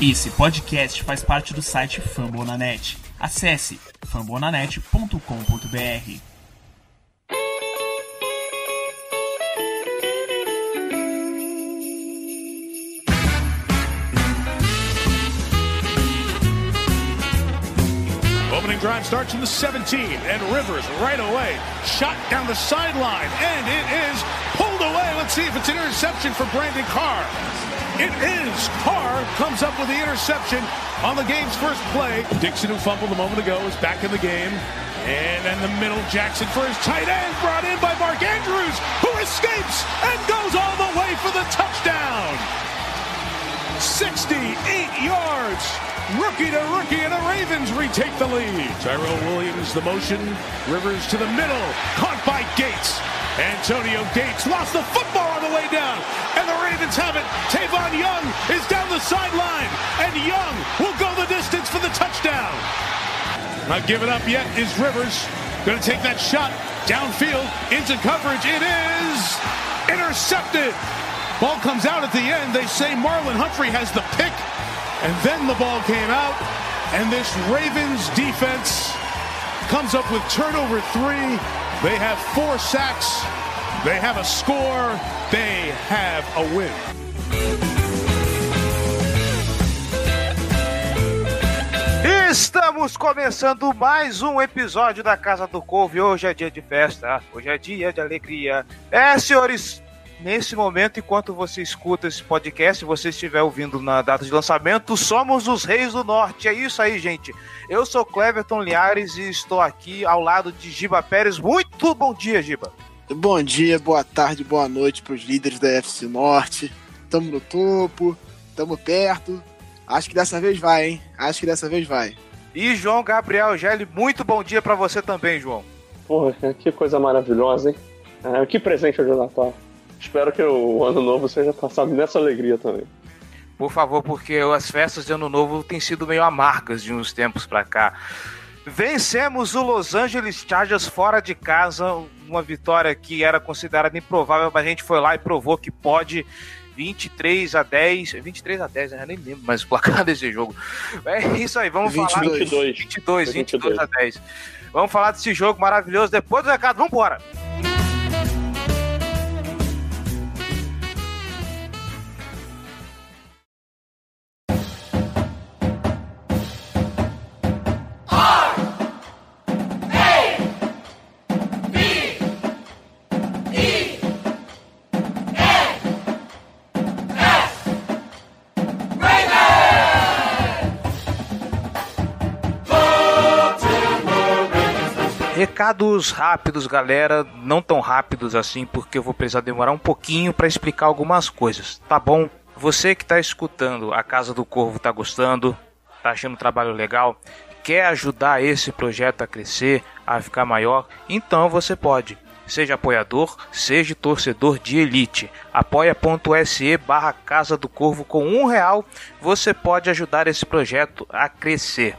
Esse podcast faz parte do site Fambonanet. Acesse fambonanet.com.br. Opening drive starts from the 17, and Rivers right away. Shot down the sideline, and it is pulled away. Let's see if it's an interception for Brandon Carr. It is. Carr comes up with the interception on the game's first play. Dixon, who fumbled a moment ago, is back in the game. And in the middle, Jackson for his tight end, brought in by Mark Andrews, who escapes and goes all the way for the touchdown. 68 yards. Rookie to rookie, and the Ravens retake the lead. Tyrell Williams, the motion. Rivers to the middle. Caught by Gates. Antonio Gates lost the football the way down. And the Ravens have it. Tavon Young is down the sideline. And Young will go the distance for the touchdown. Not giving up yet is Rivers. Going to take that shot downfield into coverage. It is intercepted. Ball comes out at the end. They say Marlon Humphrey has the pick. And then the ball came out. And this Ravens defense comes up with turnover three. They have four sacks. They have a score. They have a win. Estamos começando mais um episódio da Casa do Couve. Hoje é dia de festa, hoje é dia de alegria. É, senhores, nesse momento, enquanto você escuta esse podcast, se você estiver ouvindo na data de lançamento, somos os Reis do Norte. É isso aí, gente. Eu sou Cleverton Liares e estou aqui ao lado de Giba Pérez. Muito bom dia, Giba. Bom dia, boa tarde, boa noite para os líderes da FC Norte. Estamos no topo, estamos perto. Acho que dessa vez vai, hein? Acho que dessa vez vai. E João Gabriel Gelli, muito bom dia para você também, João. Porra, que coisa maravilhosa, hein? É, que presente hoje de Natal. Espero que o ano novo seja passado nessa alegria também. Por favor, porque as festas de ano novo têm sido meio amargas de uns tempos para cá. Vencemos o Los Angeles Chargers fora de casa, uma vitória que era considerada improvável, mas a gente foi lá e provou que pode. 23 a 10, 23 a 10, eu nem lembro mais o placar desse jogo. É isso aí, vamos 22. falar 22. 22, 22 a 10. Vamos falar desse jogo maravilhoso depois do recado, vamos embora. Recados rápidos, galera, não tão rápidos assim, porque eu vou precisar demorar um pouquinho para explicar algumas coisas, tá bom? Você que está escutando a Casa do Corvo tá gostando, tá achando o trabalho legal, quer ajudar esse projeto a crescer, a ficar maior, então você pode. Seja apoiador, seja torcedor de elite. apoia.se barra Casa do Corvo com um real, você pode ajudar esse projeto a crescer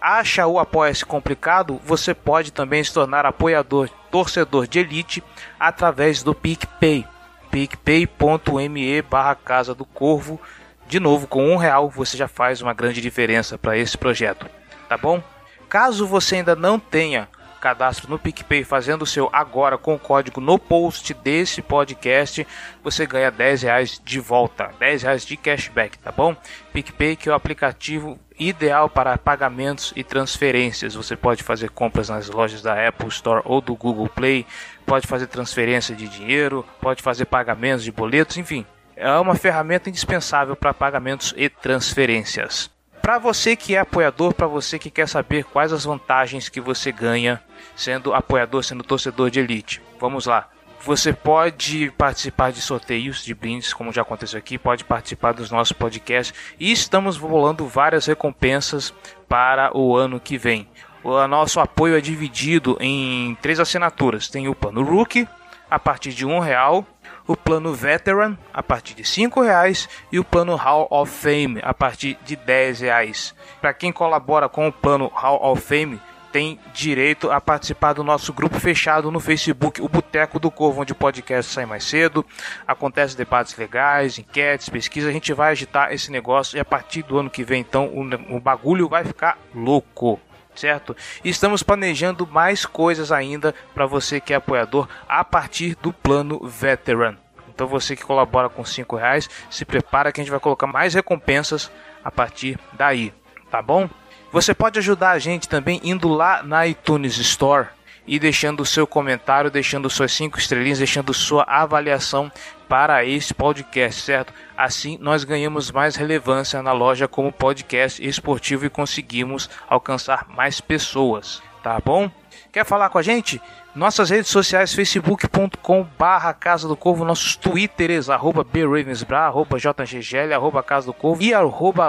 acha o Apoia-se complicado, você pode também se tornar apoiador, torcedor de elite através do PicPay. picpay.me barra Casa do Corvo. De novo, com um real você já faz uma grande diferença para esse projeto, tá bom? Caso você ainda não tenha cadastro no PicPay fazendo o seu agora com o código no post desse podcast, você ganha 10 reais de volta, 10 reais de cashback, tá bom? PicPay que é o aplicativo ideal para pagamentos e transferências. Você pode fazer compras nas lojas da Apple Store ou do Google Play, pode fazer transferência de dinheiro, pode fazer pagamentos de boletos, enfim. É uma ferramenta indispensável para pagamentos e transferências. Para você que é apoiador, para você que quer saber quais as vantagens que você ganha sendo apoiador, sendo torcedor de elite. Vamos lá. Você pode participar de sorteios de brindes, como já aconteceu aqui, pode participar dos nossos podcasts e estamos rolando várias recompensas para o ano que vem. O nosso apoio é dividido em três assinaturas. Tem o plano Rookie a partir de um real, o plano Veteran a partir de cinco reais e o plano Hall of Fame a partir de 10 reais. Para quem colabora com o plano Hall of Fame tem direito a participar do nosso grupo fechado no Facebook, o Boteco do Corvo, onde o podcast sai mais cedo, acontece debates legais, enquetes, pesquisas, a gente vai agitar esse negócio e a partir do ano que vem, então, o, o bagulho vai ficar louco certo? Estamos planejando mais coisas ainda para você que é apoiador a partir do plano Veteran. Então você que colabora com 5 reais, se prepara que a gente vai colocar mais recompensas a partir daí, tá bom? Você pode ajudar a gente também indo lá na iTunes Store e deixando o seu comentário, deixando suas cinco estrelinhas, deixando sua avaliação para esse podcast, certo? Assim nós ganhamos mais relevância na loja como podcast esportivo e conseguimos alcançar mais pessoas, tá bom? Quer falar com a gente? Nossas redes sociais, facebook.com barra Casa do Corvo, nossos twitters, arroba bravensbra, arroba jggl, arroba Casa do Corvo e arroba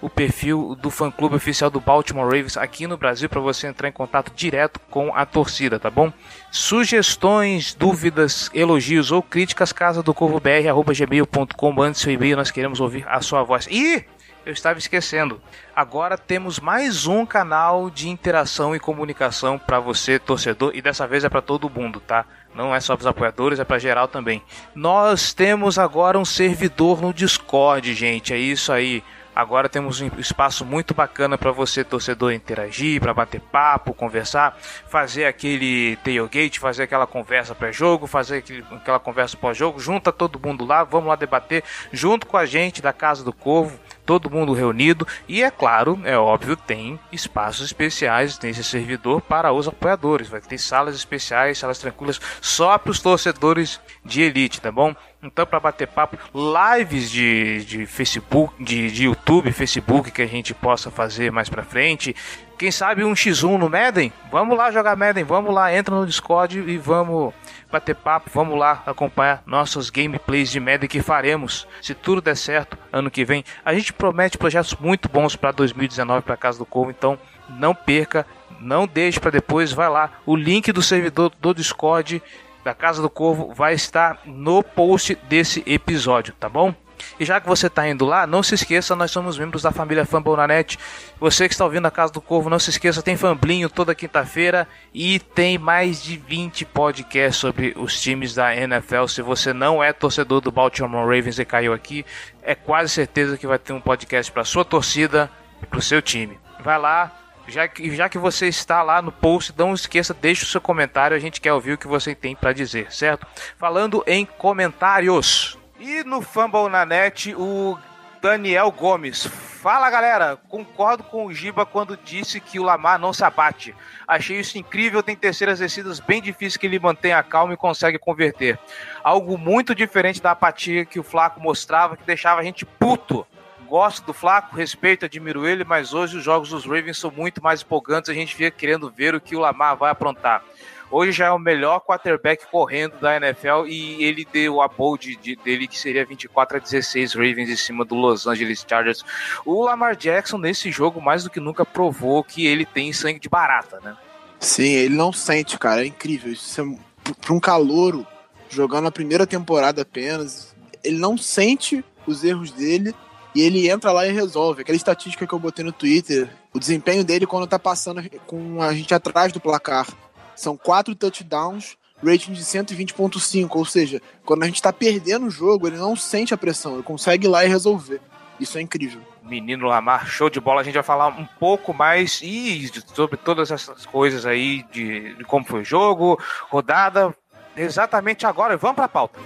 o perfil do fã-clube oficial do Baltimore Ravens aqui no Brasil para você entrar em contato direto com a torcida, tá bom? Sugestões, dúvidas, elogios ou críticas, casa do corvo br, arroba gmail.com, mande seu e-mail, nós queremos ouvir a sua voz. E eu estava esquecendo. Agora temos mais um canal de interação e comunicação para você, torcedor, e dessa vez é para todo mundo, tá? Não é só para os apoiadores, é para geral também. Nós temos agora um servidor no Discord, gente. É isso aí. Agora temos um espaço muito bacana para você, torcedor, interagir, para bater papo, conversar, fazer aquele tailgate, fazer aquela conversa pré-jogo, fazer aquele, aquela conversa pós-jogo. Junta todo mundo lá, vamos lá debater junto com a gente da Casa do Corvo todo mundo reunido e é claro, é óbvio, tem espaços especiais nesse servidor para os apoiadores. Vai ter salas especiais, salas tranquilas só para os torcedores de elite, tá bom? Então, para bater papo, lives de, de Facebook, de, de YouTube, Facebook que a gente possa fazer mais para frente. Quem sabe um X1 no Madden? Vamos lá jogar Madden, vamos lá, entra no Discord e vamos bater papo, vamos lá acompanhar nossos gameplays de Madden que faremos, se tudo der certo, ano que vem. A gente promete projetos muito bons para 2019 para Casa do Corvo, então não perca, não deixe para depois, vai lá. O link do servidor do Discord da Casa do Corvo vai estar no post desse episódio, tá bom? E já que você está indo lá, não se esqueça, nós somos membros da família Fumble na net. Você que está ouvindo a Casa do Corvo, não se esqueça, tem Famblinho toda quinta-feira e tem mais de 20 podcasts sobre os times da NFL. Se você não é torcedor do Baltimore Ravens e caiu aqui, é quase certeza que vai ter um podcast para sua torcida e para o seu time. Vai lá, já que, já que você está lá no post, não esqueça, deixe o seu comentário, a gente quer ouvir o que você tem para dizer, certo? Falando em comentários. E no Fumble na net, o Daniel Gomes. Fala galera, concordo com o Giba quando disse que o Lamar não se abate. Achei isso incrível, tem terceiras descidas bem difíceis que ele mantém a calma e consegue converter. Algo muito diferente da apatia que o Flaco mostrava, que deixava a gente puto. Gosto do Flaco, respeito, admiro ele, mas hoje os jogos dos Ravens são muito mais empolgantes, a gente fica querendo ver o que o Lamar vai aprontar. Hoje já é o melhor quarterback correndo da NFL e ele deu a bold de, dele que seria 24 a 16 Ravens em cima do Los Angeles Chargers. O Lamar Jackson nesse jogo mais do que nunca provou que ele tem sangue de barata, né? Sim, ele não sente, cara, é incrível. Isso é para um calouro jogando a primeira temporada apenas, ele não sente os erros dele e ele entra lá e resolve. Aquela estatística que eu botei no Twitter, o desempenho dele quando tá passando com a gente atrás do placar. São quatro touchdowns, rating de 120.5, ou seja, quando a gente tá perdendo o jogo, ele não sente a pressão, ele consegue ir lá e resolver. Isso é incrível. Menino Lamar, show de bola. A gente vai falar um pouco mais e sobre todas essas coisas aí de, de como foi o jogo, rodada, exatamente agora. Vamos para a pauta.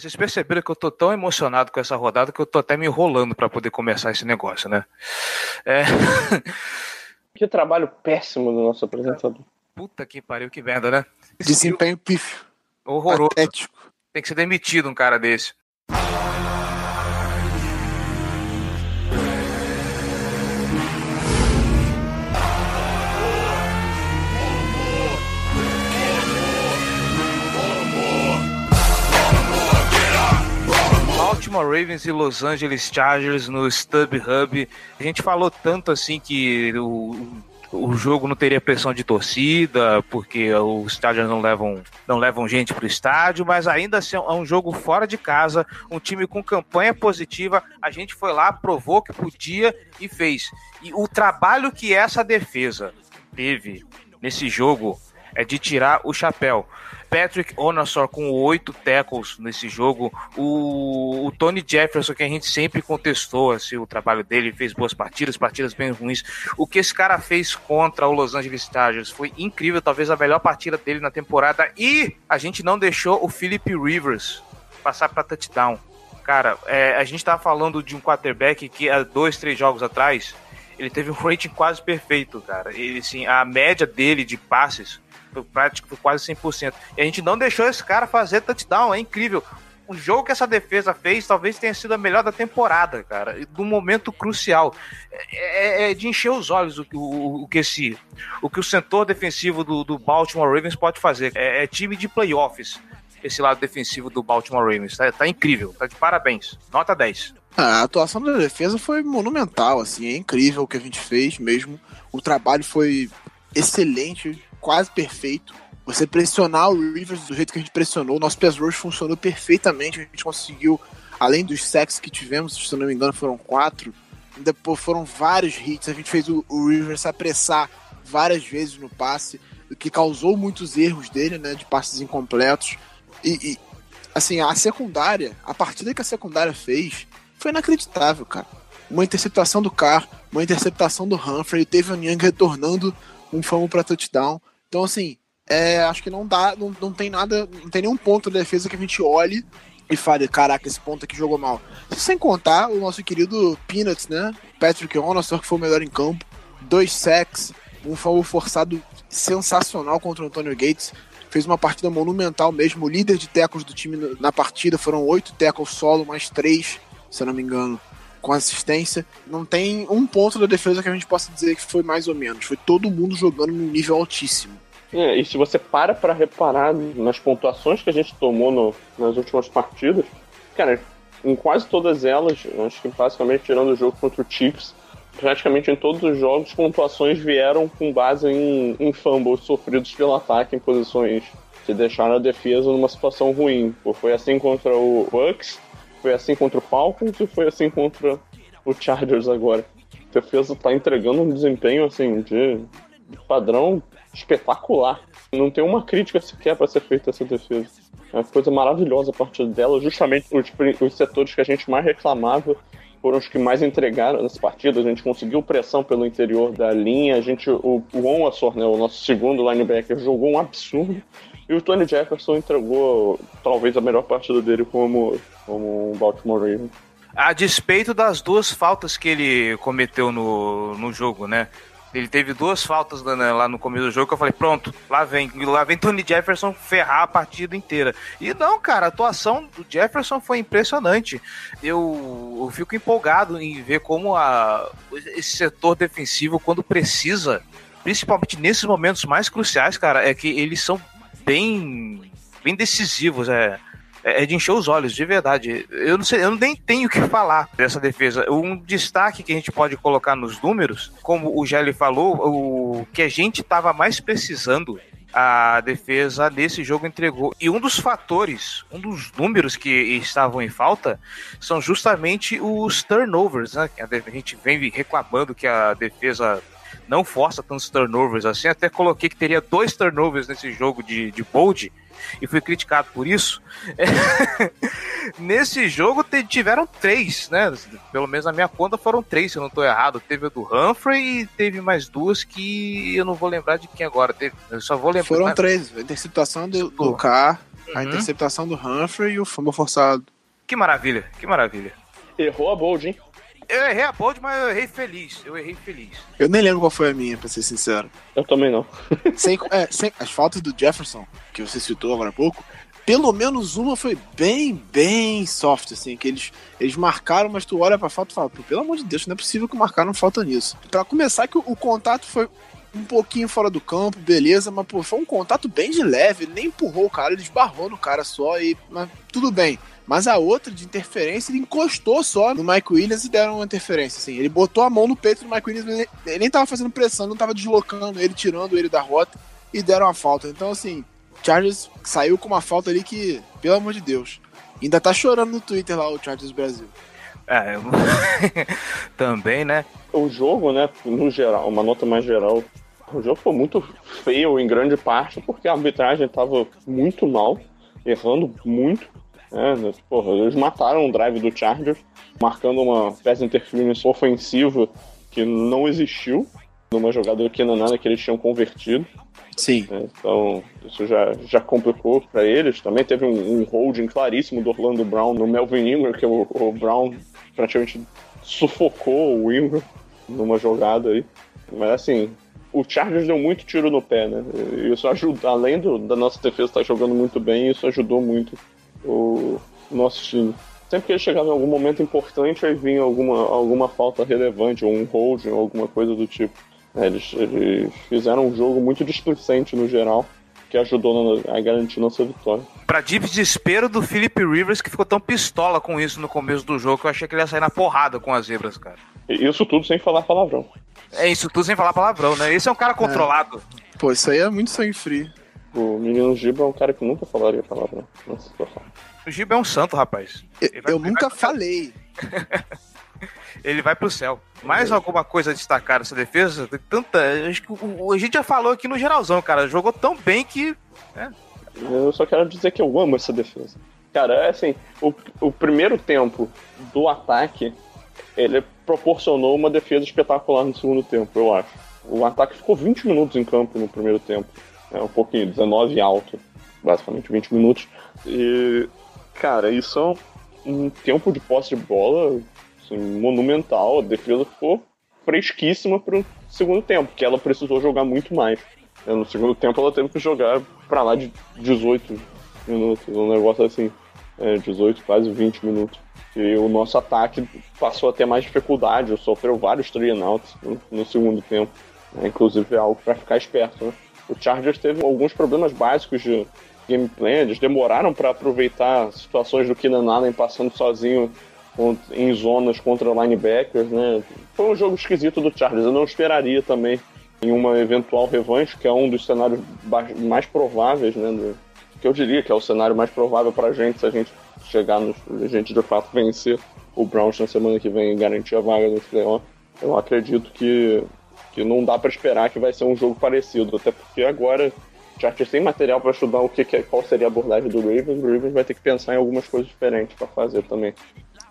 Vocês perceberam que eu tô tão emocionado com essa rodada que eu tô até me enrolando para poder começar esse negócio, né? É... Que trabalho péssimo do nosso apresentador. Puta que pariu, que merda, né? Desempenho pífio. Horroroso. Patético. Tem que ser demitido um cara desse. Baltimore Ravens e Los Angeles Chargers no StubHub. A gente falou tanto assim que o, o jogo não teria pressão de torcida, porque os estádios não levam, não levam gente para o estádio, mas ainda assim é um jogo fora de casa, um time com campanha positiva. A gente foi lá, provou que podia e fez. E o trabalho que essa defesa teve nesse jogo é de tirar o chapéu. Patrick Onassor com oito tackles nesse jogo. O, o, Tony Jefferson, que a gente sempre contestou assim, o trabalho dele, fez boas partidas, partidas bem ruins. O que esse cara fez contra o Los Angeles Chargers foi incrível, talvez a melhor partida dele na temporada. E a gente não deixou o Philip Rivers passar para touchdown. Cara, é, a gente estava falando de um quarterback que há dois, três jogos atrás ele teve um rating quase perfeito, cara. Ele, assim, a média dele de passes prático quase 100%. E a gente não deixou esse cara fazer touchdown, é incrível. O jogo que essa defesa fez talvez tenha sido a melhor da temporada, cara, do momento crucial. É, é, é de encher os olhos o, o, o, que esse, o que o setor defensivo do, do Baltimore Ravens pode fazer. É, é, time de playoffs, esse lado defensivo do Baltimore Ravens. Tá, tá incrível, tá de parabéns. Nota 10. A atuação da defesa foi monumental, assim, é incrível o que a gente fez mesmo. O trabalho foi excelente quase perfeito. Você pressionar o Rivers do jeito que a gente pressionou, nosso pass rush funcionou perfeitamente, a gente conseguiu, além dos sacks que tivemos, se não me engano foram quatro, ainda foram vários hits, a gente fez o, o Rivers apressar várias vezes no passe, o que causou muitos erros dele, né, de passes incompletos, e, e assim, a secundária, a partida que a secundária fez foi inacreditável, cara. Uma interceptação do Carr, uma interceptação do Humphrey, teve o Young retornando um fumble para touchdown. Então, assim, é, acho que não dá, não, não tem nada, não tem nenhum ponto da defesa que a gente olhe e fale, caraca, esse ponto aqui jogou mal. Sem contar o nosso querido Peanuts, né? Patrick Onossor, que foi o melhor em campo, dois sacks, um fumble forçado sensacional contra o Antonio Gates. Fez uma partida monumental mesmo. O líder de tecos do time na partida foram oito tecos solo, mais três, se eu não me engano, com assistência. Não tem um ponto da defesa que a gente possa dizer que foi mais ou menos. Foi todo mundo jogando num nível altíssimo. É, e se você para para reparar nas pontuações que a gente tomou no, nas últimas partidas, cara, em quase todas elas, acho que basicamente tirando o jogo contra o Chiefs, praticamente em todos os jogos, pontuações vieram com base em, em fumbles sofridos pelo ataque em posições que deixaram a defesa numa situação ruim. Foi assim contra o Bucks, foi assim contra o Falcons e foi assim contra o Chargers agora. A defesa tá entregando um desempenho assim de padrão espetacular. Não tem uma crítica sequer para ser feita essa defesa. É uma coisa maravilhosa a partir dela. Justamente os, os setores que a gente mais reclamava foram os que mais entregaram nessa partida. A gente conseguiu pressão pelo interior da linha. A gente, o, o Onwassor, né, o nosso segundo linebacker, jogou um absurdo. E o Tony Jefferson entregou talvez a melhor partida dele como, como um Baltimore Ravens. A despeito das duas faltas que ele cometeu no, no jogo, né? Ele teve duas faltas né, lá no começo do jogo que eu falei, pronto, lá vem, lá vem Tony Jefferson ferrar a partida inteira. E não, cara, a atuação do Jefferson foi impressionante. Eu, eu fico empolgado em ver como a, esse setor defensivo, quando precisa, principalmente nesses momentos mais cruciais, cara, é que eles são bem, bem decisivos. É é, é de encher os olhos, de verdade. Eu não sei, eu nem tenho o que falar dessa defesa. Um destaque que a gente pode colocar nos números, como o Gelli falou, o que a gente estava mais precisando a defesa nesse jogo entregou. E um dos fatores, um dos números que estavam em falta são justamente os turnovers, né? A gente vem reclamando que a defesa não força tantos turnovers assim. Até coloquei que teria dois turnovers nesse jogo de, de bold e fui criticado por isso. Nesse jogo tiveram três, né? Pelo menos na minha conta foram três, se eu não estou errado. Teve o do Humphrey e teve mais duas que eu não vou lembrar de quem agora. Teve, eu só vou lembrar. Foram três: a interceptação do, do Carr, uhum. a interceptação do Humphrey e o fumble forçado. Que maravilha, que maravilha. Errou a bold, hein? Eu errei a bold, mas eu errei feliz. Eu errei feliz. Eu nem lembro qual foi a minha, pra ser sincero. Eu também não. sem, é, sem, as faltas do Jefferson, que você citou agora há pouco, pelo menos uma foi bem, bem soft, assim, que eles, eles marcaram, mas tu olha pra falta e fala, pelo amor de Deus, não é possível que marcaram falta nisso. Pra começar, que o, o contato foi um pouquinho fora do campo, beleza, mas pô, foi um contato bem de leve, ele nem empurrou o cara, ele esbarrou no cara só e. Mas tudo bem Mas a outra de interferência, ele encostou só no Mike Williams e deram uma interferência. Assim. Ele botou a mão no peito do Mike Williams, ele, ele nem tava fazendo pressão, não tava deslocando ele, tirando ele da rota e deram a falta. Então, assim, Chargers saiu com uma falta ali que, pelo amor de Deus, ainda tá chorando no Twitter lá o Chargers Brasil. É, também, né? O jogo, né, no geral, uma nota mais geral, o jogo foi muito feio em grande parte porque a arbitragem tava muito mal, errando muito. É? Porra, eles mataram o drive do Chargers, marcando uma pass interference ofensiva que não existiu numa jogada do Kenan que eles tinham convertido. Sim. É, então, isso já, já complicou para eles. Também teve um, um, holding claríssimo do Orlando Brown no Melvin Ingram, que o, o Brown praticamente sufocou o Ingram numa jogada aí. Mas assim, o Chargers deu muito tiro no pé, né? Isso ajuda, além do, da nossa defesa estar jogando muito bem, isso ajudou muito o nosso time. Sempre que ele chegava em algum momento importante, aí vinha alguma, alguma falta relevante, ou um hold, ou alguma coisa do tipo. É, eles, eles, fizeram um jogo muito displicente no geral, que ajudou a garantir nossa vitória. Pra deep desespero do Philip Rivers, que ficou tão pistola com isso no começo do jogo, que eu achei que ele ia sair na porrada com as zebras, cara. Isso tudo sem falar palavrão. É, isso tudo sem falar palavrão, né? Esse é um cara controlado. É. Pô, isso aí é muito sangue frio. O menino Giba é um cara que nunca falaria palavrão. Nossa, o Giba é um santo, rapaz. Eu, eu nunca falei. ele vai pro céu. Mais alguma coisa a destacar nessa defesa? Tem tanta. Acho que a gente já falou aqui no geralzão, cara. Jogou tão bem que. É. Eu só quero dizer que eu amo essa defesa. Cara, é assim, o, o primeiro tempo do ataque, ele proporcionou uma defesa espetacular no segundo tempo, eu acho. O ataque ficou 20 minutos em campo no primeiro tempo. É um pouquinho, 19 alto, basicamente 20 minutos. E, cara, isso é um tempo de posse de bola assim, monumental. A defesa ficou fresquíssima para o segundo tempo, que ela precisou jogar muito mais. É, no segundo tempo ela teve que jogar para lá de 18 minutos, um negócio assim, é, 18, quase 20 minutos. E o nosso ataque passou a ter mais dificuldade, sofreu vários three no, no segundo tempo. É, inclusive é algo para ficar esperto. Né? O Chargers teve alguns problemas básicos de gameplay, eles demoraram para aproveitar situações do Keenan Allen passando sozinho em zonas contra linebackers, né? Foi um jogo esquisito do Chargers. Eu não esperaria também em uma eventual revanche, que é um dos cenários mais prováveis, né? Do, que eu diria que é o cenário mais provável para a gente se a gente chegar no, a gente de fato vencer o Browns na semana que vem e garantir a vaga no playoff. Eu acredito que, que não dá para esperar que vai ser um jogo parecido, até porque agora o Chargers tem material para estudar o que, que, qual seria a abordagem do Ravens, o Ravens vai ter que pensar em algumas coisas diferentes para fazer também.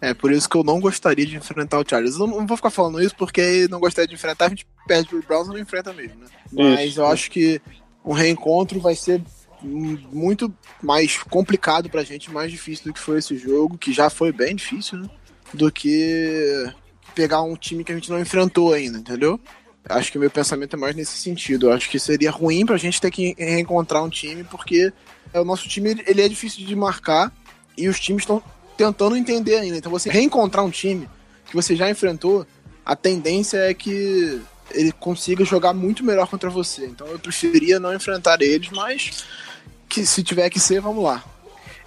É por isso que eu não gostaria de enfrentar o Chargers. Eu não vou ficar falando isso porque não gostaria de enfrentar, a gente perde pro Browns e não enfrenta mesmo, né? Mas isso. eu acho que o reencontro vai ser muito mais complicado pra gente, mais difícil do que foi esse jogo, que já foi bem difícil, né? Do que pegar um time que a gente não enfrentou ainda, entendeu? Acho que o meu pensamento é mais nesse sentido. Eu acho que seria ruim pra gente ter que reencontrar um time, porque o nosso time ele é difícil de marcar e os times estão tentando entender ainda. Então você reencontrar um time que você já enfrentou, a tendência é que ele consiga jogar muito melhor contra você. Então eu preferia não enfrentar eles, mas que se tiver que ser, vamos lá.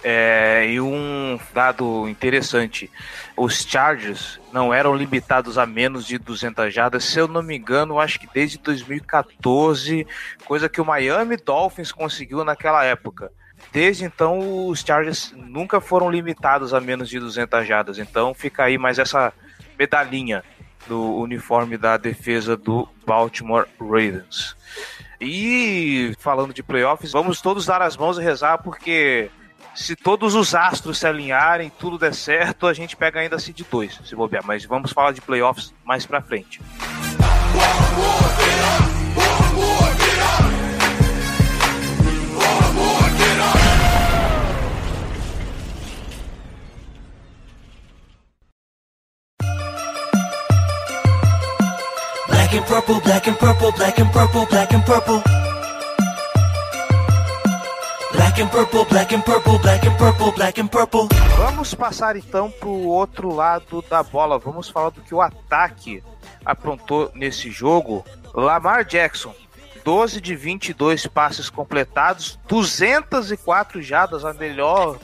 É, e um dado interessante: os Chargers não eram limitados a menos de 200 jardas, se eu não me engano, acho que desde 2014, coisa que o Miami Dolphins conseguiu naquela época. Desde então, os Chargers nunca foram limitados a menos de 200 jardas. Então, fica aí mais essa medalhinha do uniforme da defesa do Baltimore Ravens. E falando de playoffs, vamos todos dar as mãos e rezar, porque se todos os astros se alinharem, tudo der certo, a gente pega ainda de 2, se bobear. Mas vamos falar de playoffs mais pra frente. black and purple, black and purple, black and purple, black and purple. Black and purple, black and purple, black and purple, black and purple. Vamos passar então pro outro lado da bola. Vamos falar do que o ataque aprontou nesse jogo. Lamar Jackson, 12 de 22 passes completados, 204 jadas, a melhor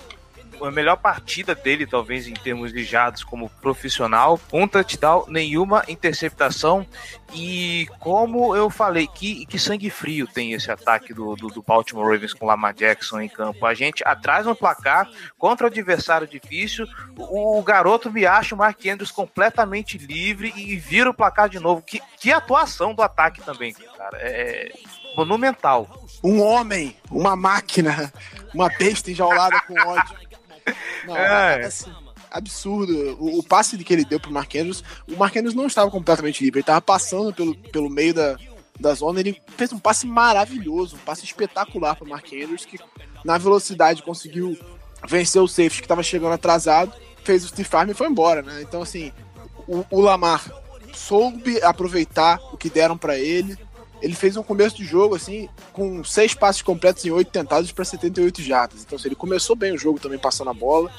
a melhor partida dele, talvez em termos de jardas como profissional. Um touchdown, nenhuma interceptação. E como eu falei, que, que sangue frio tem esse ataque do, do, do Baltimore Ravens com Lamar Jackson em campo. A gente atrás no placar, contra o adversário difícil, o, o garoto me acha o Mark Andrews completamente livre e vira o placar de novo. Que, que atuação do ataque também, cara. É, monumental. Um homem, uma máquina, uma besta enjaulada com ódio. Não, é. assim, absurdo. O, o, passe que ele deu pro Mark Andrews, o Mark Andrews não estava completamente livre, ele estava passando pelo, pelo meio da, da zona, ele fez um passe maravilhoso, um passe espetacular pro Mark Andrews, que na velocidade conseguiu vencer o safety que estava chegando atrasado, fez o Steve Farm e foi embora, né? Então, assim, o, o Lamar soube aproveitar o que deram para ele, ele fez um começo de jogo, assim, com seis passes completos em oito tentados para 78 jardas. Então, assim, ele começou bem o jogo também passando a bola.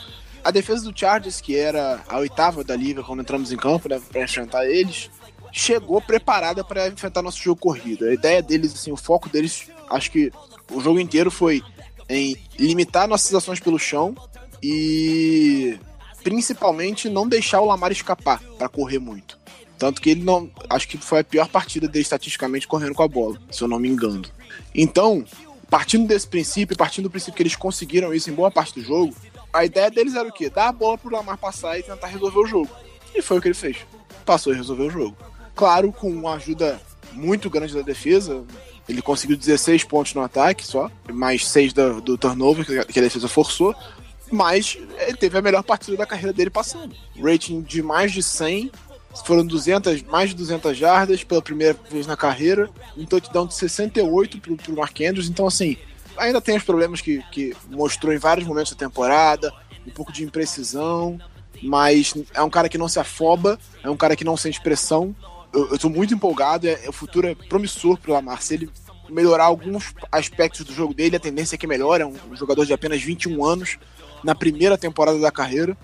A defesa do Chargers, que era a oitava da liga quando entramos em campo, né, para enfrentar eles, chegou preparada para enfrentar nosso jogo corrido. A ideia deles, assim, o foco deles, acho que o jogo inteiro foi em limitar nossas ações pelo chão e principalmente não deixar o Lamar escapar para correr muito. Tanto que ele não. Acho que foi a pior partida dele estatisticamente correndo com a bola, se eu não me engano. Então, partindo desse princípio, partindo do princípio que eles conseguiram isso em boa parte do jogo, a ideia deles era o quê? Dar a bola pro Lamar passar e tentar resolver o jogo. E foi o que ele fez. Passou e resolveu o jogo. Claro, com uma ajuda muito grande da defesa. Ele conseguiu 16 pontos no ataque só, mais 6 do, do turnover que a defesa forçou. Mas ele teve a melhor partida da carreira dele passando. Rating de mais de 100 foram 200, mais de 200 jardas pela primeira vez na carreira, um touchdown de 68 pro, pro Mark Andrews. Então, assim, ainda tem os problemas que, que mostrou em vários momentos da temporada, um pouco de imprecisão, mas é um cara que não se afoba, é um cara que não sente pressão. Eu, eu tô muito empolgado, é, o futuro é promissor pro Lamar. Se ele melhorar alguns aspectos do jogo dele, a tendência é que melhore. É um, um jogador de apenas 21 anos na primeira temporada da carreira.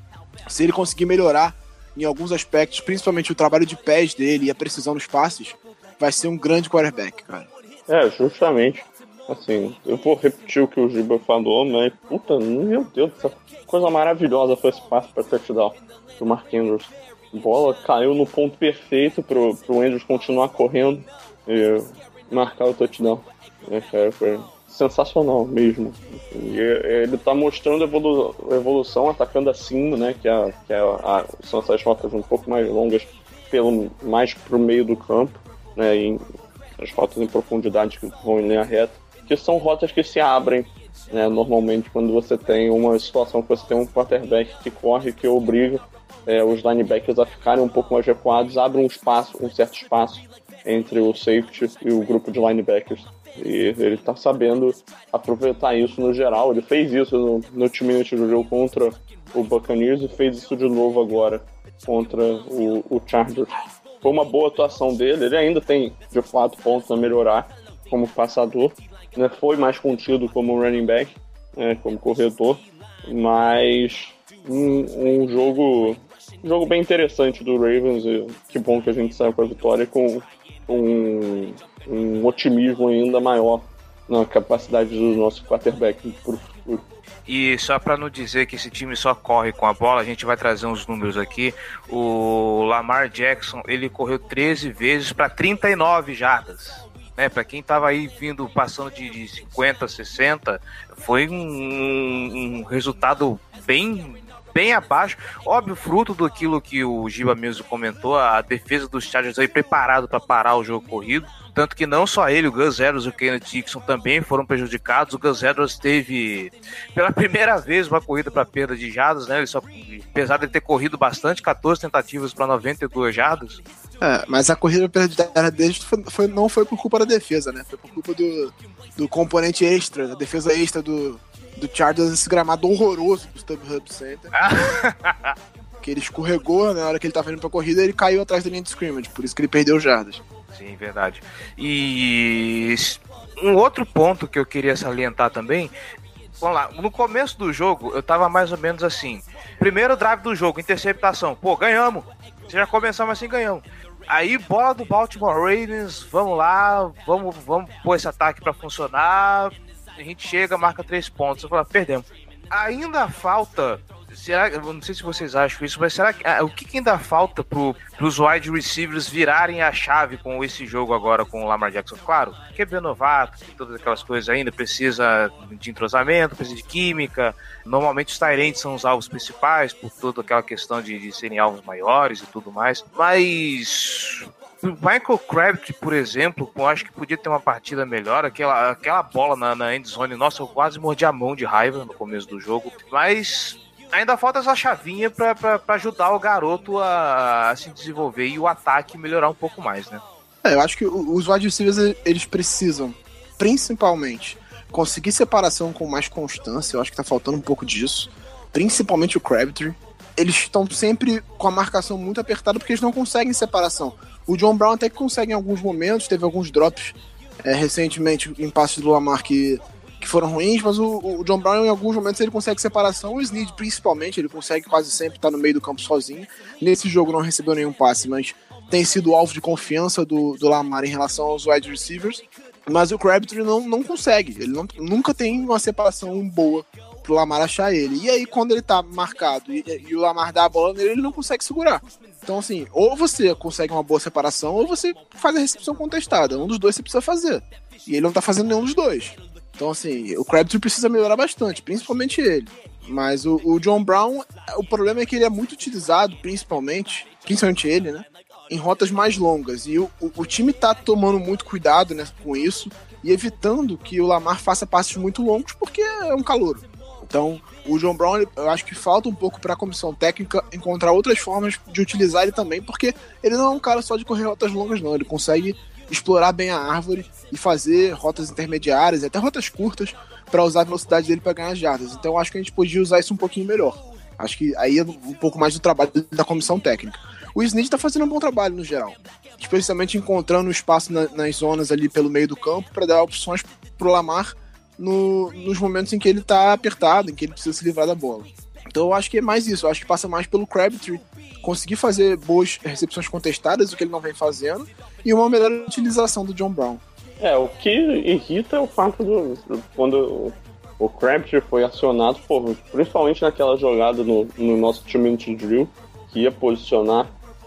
Se ele conseguir melhorar em alguns aspectos, principalmente o trabalho de pés dele e a precisão nos passes, vai ser um grande quarterback, cara. É, justamente. Assim, eu vou repetir o que o Giba falou, mas puta, meu Deus, essa coisa maravilhosa foi esse passe para touchdown do Mark Andrews. Bola caiu no ponto perfeito pro, pro Andrews continuar correndo e marcar o touchdown. É, cara, foi sensacional mesmo. E ele está mostrando evolu evolução atacando acima, né? Que, é, que é a, são essas rotas um pouco mais longas, pelo mais para o meio do campo, né? E as rotas em profundidade que vão em linha reta, que são rotas que se abrem né, normalmente quando você tem uma situação que você tem um quarterback que corre, que obriga é, os linebackers a ficarem um pouco mais recuados, abre um espaço, um certo espaço entre o safety e o grupo de linebackers. E ele tá sabendo aproveitar isso no geral. Ele fez isso no, time do jogo contra o Buccaneers e fez isso de novo agora contra o, o Chargers. Foi uma boa atuação dele. Ele ainda tem, de fato, pontos a melhorar como passador. Né? Foi mais contido como running back, né? como corredor. Mas um, um jogo um jogo bem interessante do Ravens. E que bom que a gente saiu com a vitória com um um otimismo ainda maior na capacidade do nosso quarterback para o futuro. E só para não dizer que esse time só corre com a bola, a gente vai trazer uns números aqui. O Lamar Jackson, ele correu 13 vezes para 39 jardas. Né, para quem estava aí vindo passando de 50, 60, foi um, um resultado bem bem abaixo. Óbvio, fruto daquilo que o Giba mesmo comentou, a defesa dos Chargers aí preparado para parar o jogo corrido. Tanto que não só ele, o Gus Edwards e o Kenneth Dixon também foram prejudicados. O Gus Edwards teve, pela primeira vez, uma corrida para perda de jardas, né? Ele só, apesar de ter corrido bastante, 14 tentativas para 92 jardas. É, mas a corrida para perda deles foi, foi, não foi por culpa da defesa, né? Foi por culpa do, do componente extra, da defesa extra do, do Chargers, esse gramado horroroso do StubHub Center. que ele escorregou né, na hora que ele tava indo pra corrida ele caiu atrás da linha de scrimmage, por isso que ele perdeu jardas. Sim, verdade. E um outro ponto que eu queria salientar também. Vamos lá, no começo do jogo eu tava mais ou menos assim. Primeiro drive do jogo, interceptação. Pô, ganhamos. Já começamos assim, ganhamos. Aí, bola do Baltimore Ravens, vamos lá, vamos, vamos pôr esse ataque para funcionar. A gente chega, marca três pontos. Eu falo, perdemos. ainda falta será eu não sei se vocês acham isso, mas será que ah, o que, que, ainda falta pro, pros wide receivers virarem a chave com esse jogo agora com o Lamar Jackson? Claro, QB novato, todas aquelas coisas ainda, precisa de entrosamento, precisa de química. Normalmente os Tyrants são os alvos principais, por toda aquela questão de, de serem alvos maiores e tudo mais. Mas Michael Crabtree, por exemplo, eu acho que podia ter uma partida melhor. Aquela, aquela bola na, na endzone, nossa, eu quase mordi a mão de raiva no começo do jogo. Mas ainda falta essa chavinha para ajudar o garoto a, a, se desenvolver e o ataque melhorar um pouco mais, né? É, eu acho que os wide receivers eles precisam, principalmente, conseguir separação com mais constância. Eu acho que tá faltando um pouco disso. Principalmente o Crabtree. Eles estão sempre com a marcação muito apertada porque eles não conseguem separação. O John Brown até que consegue em alguns momentos, teve alguns drops é, recentemente em passes do Lamar que que foram ruins, mas o, o, John Brown em alguns momentos ele consegue separação, o Snead principalmente, ele consegue quase sempre estar no meio do campo sozinho. Nesse jogo não recebeu nenhum passe, mas tem sido alvo de confiança do, do Lamar em relação aos wide receivers. Mas o Crabtree não, não consegue, ele não, nunca tem uma separação boa pro Lamar achar ele. E aí, quando ele tá marcado e, e, o Lamar dá a bola nele, ele não consegue segurar. Então, assim, ou você consegue uma boa separação, ou você faz a recepção contestada. Um dos dois você precisa fazer. E ele não tá fazendo nenhum dos dois. Então, assim, o Crabtree precisa melhorar bastante, principalmente ele. Mas o, o, John Brown, o problema é que ele é muito utilizado, principalmente, principalmente ele, né? Em rotas mais longas. E o, o, o time tá tomando muito cuidado né, com isso e evitando que o Lamar faça passes muito longos, porque é um calor. Então, o John Brown, eu acho que falta um pouco para a comissão técnica encontrar outras formas de utilizar ele também, porque ele não é um cara só de correr rotas longas, não. Ele consegue explorar bem a árvore e fazer rotas intermediárias, até rotas curtas, para usar a velocidade dele para ganhar jardas. Então acho que a gente podia usar isso um pouquinho melhor. Acho que aí é um pouco mais do trabalho da comissão técnica. O Snead está fazendo um bom trabalho no geral, especialmente encontrando espaço na, nas zonas ali pelo meio do campo para dar opções pro Lamar no, nos momentos em que ele está apertado, em que ele precisa se livrar da bola. Então eu acho que é mais isso, eu acho que passa mais pelo Crabtree conseguir fazer boas recepções contestadas, o que ele não vem fazendo, e uma melhor utilização do John Brown. É, o que irrita é o fato do. quando o Crabtree foi acionado, pô, principalmente naquela jogada no, no nosso time de drill, que ia posicionar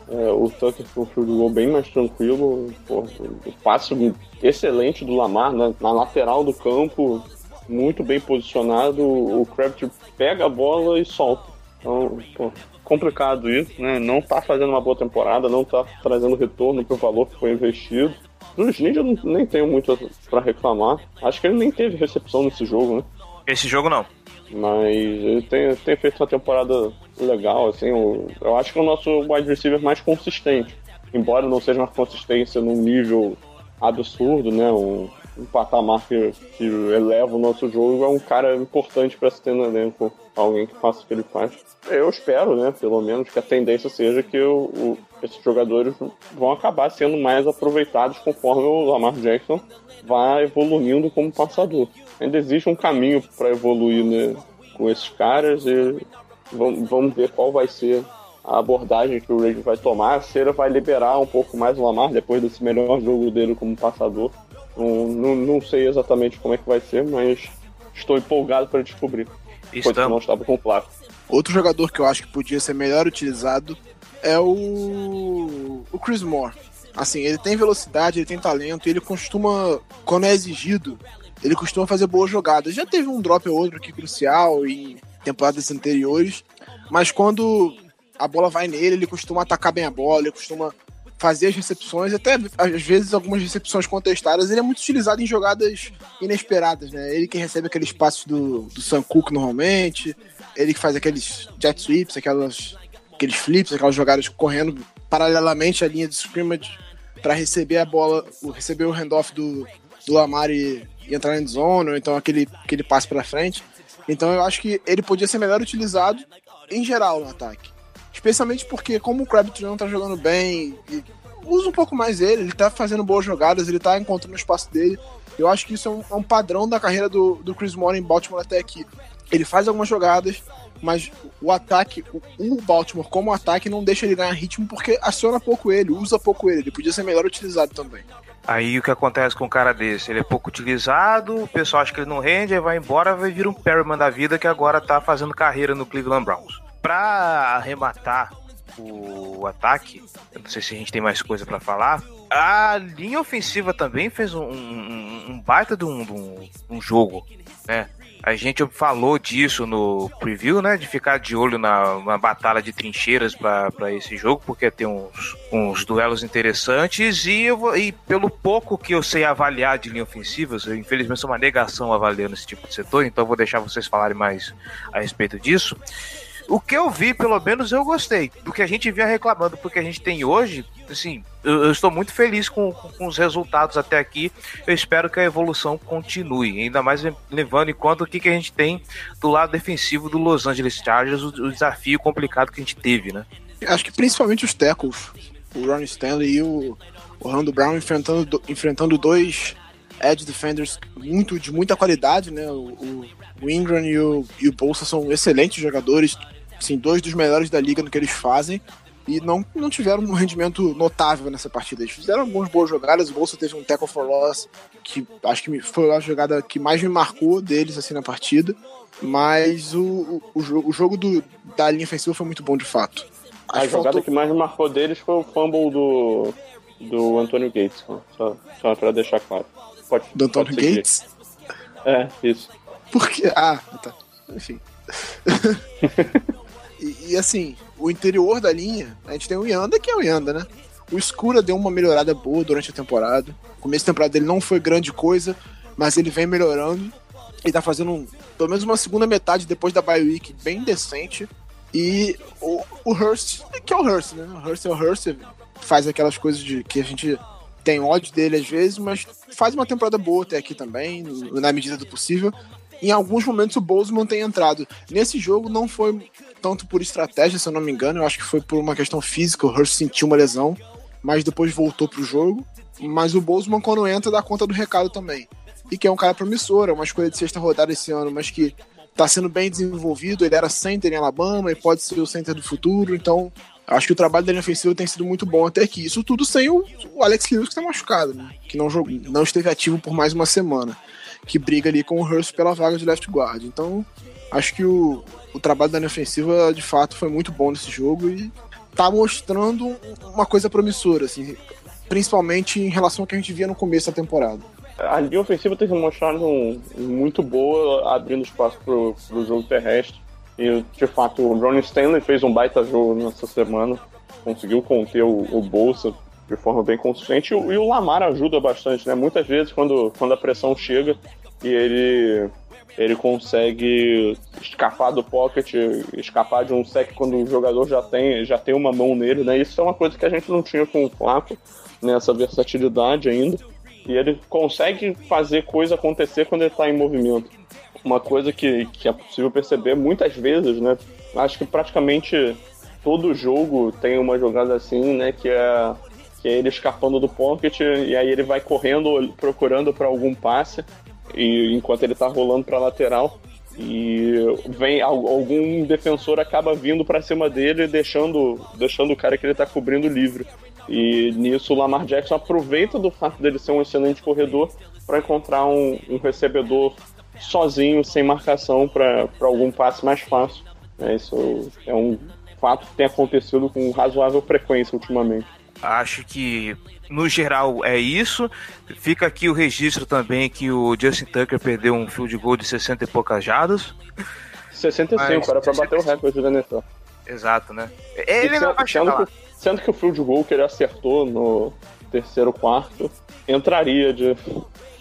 é, o Tucker com o field goal bem mais tranquilo. Pô, o passe excelente do Lamar na, na, lateral do campo, muito bem posicionado. O Crabtree pega a bola e solta. Então, pô, complicado isso, né? Não tá fazendo uma boa temporada, não tá trazendo retorno pro valor que foi investido. Do Snead eu nem tenho muito para reclamar. Acho que ele nem teve recepção nesse jogo, né? Esse jogo não. Mas ele tem, tem feito uma temporada legal, assim. Eu, eu acho que é o nosso wide receiver mais consistente. Embora não seja uma consistência num nível absurdo, né? Um, um patamar que, que eleva o nosso jogo, é um cara importante para se ter no elenco. Alguém que faça o que ele faz. Eu espero, né, pelo menos, que a tendência seja que o, o, esses jogadores vão acabar sendo mais aproveitados conforme o Lamar Jackson vai evoluindo como passador. Ainda existe um caminho para evoluir né, com esses caras e vamos, vamos ver qual vai ser a abordagem que o Ravens vai tomar. Se ele vai liberar um pouco mais o Lamar depois desse melhor jogo dele como passador. Não, não, não sei exatamente como é que vai ser, mas estou empolgado para descobrir. Estamos. Não estava com claro. Outro jogador que eu acho que podia ser melhor utilizado é o, o Chris Moore. Assim, ele tem velocidade, ele tem talento, ele costuma, quando é exigido, ele costuma fazer boas jogadas. Já teve um drop ou outro aqui crucial em temporadas anteriores, mas quando a bola vai nele, ele costuma atacar bem a bola, ele costuma fazer as recepções, até às vezes algumas recepções contestadas. Ele é muito utilizado em jogadas inesperadas, né? Ele que recebe aqueles passos do, do Sam Cook normalmente, ele que faz aqueles jet sweeps, aquelas, aqueles flips, aquelas jogadas correndo paralelamente à linha de scrimmage para receber a bola, receber o handoff do, do Lamar e, e entrar em zone, ou então aquele, aquele passe para frente. Então eu acho que ele podia ser melhor utilizado em geral no ataque. Especialmente porque, como o Crabtree não tá jogando bem, usa um pouco mais ele, ele tá fazendo boas jogadas, ele tá encontrando o espaço dele. Eu acho que isso é um, é um padrão da carreira do, do Chris Moore em Baltimore até aqui ele faz algumas jogadas, mas o ataque, o Baltimore como ataque não deixa ele ganhar ritmo porque aciona pouco ele, usa pouco ele, ele podia ser melhor utilizado também. Aí o que acontece com um cara desse? Ele é pouco utilizado, o pessoal acha que ele não rende, aí vai embora, vai vir um Perryman da vida que agora tá fazendo carreira no Cleveland Browns. Pra arrematar o ataque, eu não sei se a gente tem mais coisa para falar, a linha ofensiva também fez um, um, um baita de um, de um jogo, né? A gente falou disso no preview, né? De ficar de olho na, na batalha de trincheiras para esse jogo, porque tem uns, uns duelos interessantes. E, eu, e pelo pouco que eu sei avaliar de linha ofensiva, eu, infelizmente sou uma negação avaliando esse tipo de setor, então vou deixar vocês falarem mais a respeito disso. O que eu vi, pelo menos, eu gostei. Do que a gente vinha reclamando, porque a gente tem hoje, assim, eu, eu estou muito feliz com, com, com, os resultados até aqui. Eu espero que a evolução continue. Ainda mais levando em conta o que, que a gente tem do lado defensivo do Los Angeles Chargers, o, o desafio complicado que a gente teve, né? Acho que principalmente os tackles, o Ron Stanley e o, o Rando Brown enfrentando, enfrentando dois edge defenders muito, de muita qualidade, né? O, o, o Ingram e o, e o Bolsa são excelentes jogadores, assim, dois dos melhores da liga no que eles fazem e não, não tiveram um rendimento notável nessa partida. Eles fizeram algumas boas jogadas, o Bolsa teve um tackle for loss, que acho que foi a jogada que mais me marcou deles assim na partida, mas o, o, o jogo do, da linha ofensiva foi muito bom de fato. A jogada faltou... que mais me marcou deles foi o fumble do, do Antônio Gates, só, só pra deixar claro. Pode, do Antônio Gates? É, isso. Por quê? Ah, tá. Enfim. E, assim, o interior da linha, a gente tem o Yanda, que é o Yanda, né? O Escura deu uma melhorada boa durante a temporada. O começo da temporada dele não foi grande coisa, mas ele vem melhorando. Ele tá fazendo um, pelo menos uma segunda metade depois da bye week bem decente. E o, o Hurst, que é o Hurst, né? O Hurst é o Hurst, faz aquelas coisas de que a gente tem ódio dele às vezes, mas faz uma temporada boa até aqui também, na medida do possível. Em alguns momentos o Bozeman tem entrado. Nesse jogo não foi tanto por estratégia, se eu não me engano, eu acho que foi por uma questão física, o Hurst sentiu uma lesão, mas depois voltou pro jogo. Mas o Bozeman, quando entra, dá conta do recado também. E que é um cara promissor, é uma escolha de sexta rodada esse ano, mas que tá sendo bem desenvolvido. Ele era center em Alabama e pode ser o center do futuro, então acho que o trabalho da linha ofensiva tem sido muito bom até aqui. Isso tudo sem o, Alex Lewis que tá machucado, né? Que não, jogou, não esteve ativo por mais uma semana. Que briga ali com o Hurst pela vaga de left guard. Então, acho que o, o trabalho da linha ofensiva de fato foi muito bom nesse jogo e tá mostrando uma coisa promissora, assim, principalmente em relação ao que a gente via no começo da temporada. A linha ofensiva tem se mostrado muito boa, abrindo espaço pro, pro jogo terrestre. E, de fato, o Ronnie Stanley fez um baita jogo nessa semana, conseguiu conter o, o Bolsa de forma bem consistente. E, e o Lamar ajuda bastante, né? Muitas vezes, quando, quando a pressão chega e ele ele consegue escapar do pocket, escapar de um sec quando o jogador já tem, já tem uma mão nele, né? Isso é uma coisa que a gente não tinha com o Flaco, nessa né? versatilidade ainda. E ele consegue fazer coisa acontecer quando ele está em movimento. Uma coisa que, que é possível perceber muitas vezes, né? Acho que praticamente todo jogo tem uma jogada assim, né? Que é, que é ele escapando do pocket e aí ele vai correndo, procurando para algum passe e enquanto ele tá rolando para lateral e vem algum defensor acaba vindo para cima dele deixando deixando o cara que ele tá cobrindo livre. E nisso o Lamar Jackson aproveita do fato dele ser um excelente corredor para encontrar um, um, recebedor sozinho sem marcação para algum passe mais fácil. É, isso é um fato que tem acontecido com razoável frequência ultimamente acho que no geral é isso. Fica aqui o registro também que o Justin Tucker perdeu um field goal de 60 e poucas jardas. 65, era pra bater o recorde da NFL. Exato, né? Ele e não vai sendo, que, sendo que o field goal que ele acertou no terceiro quarto entraria de,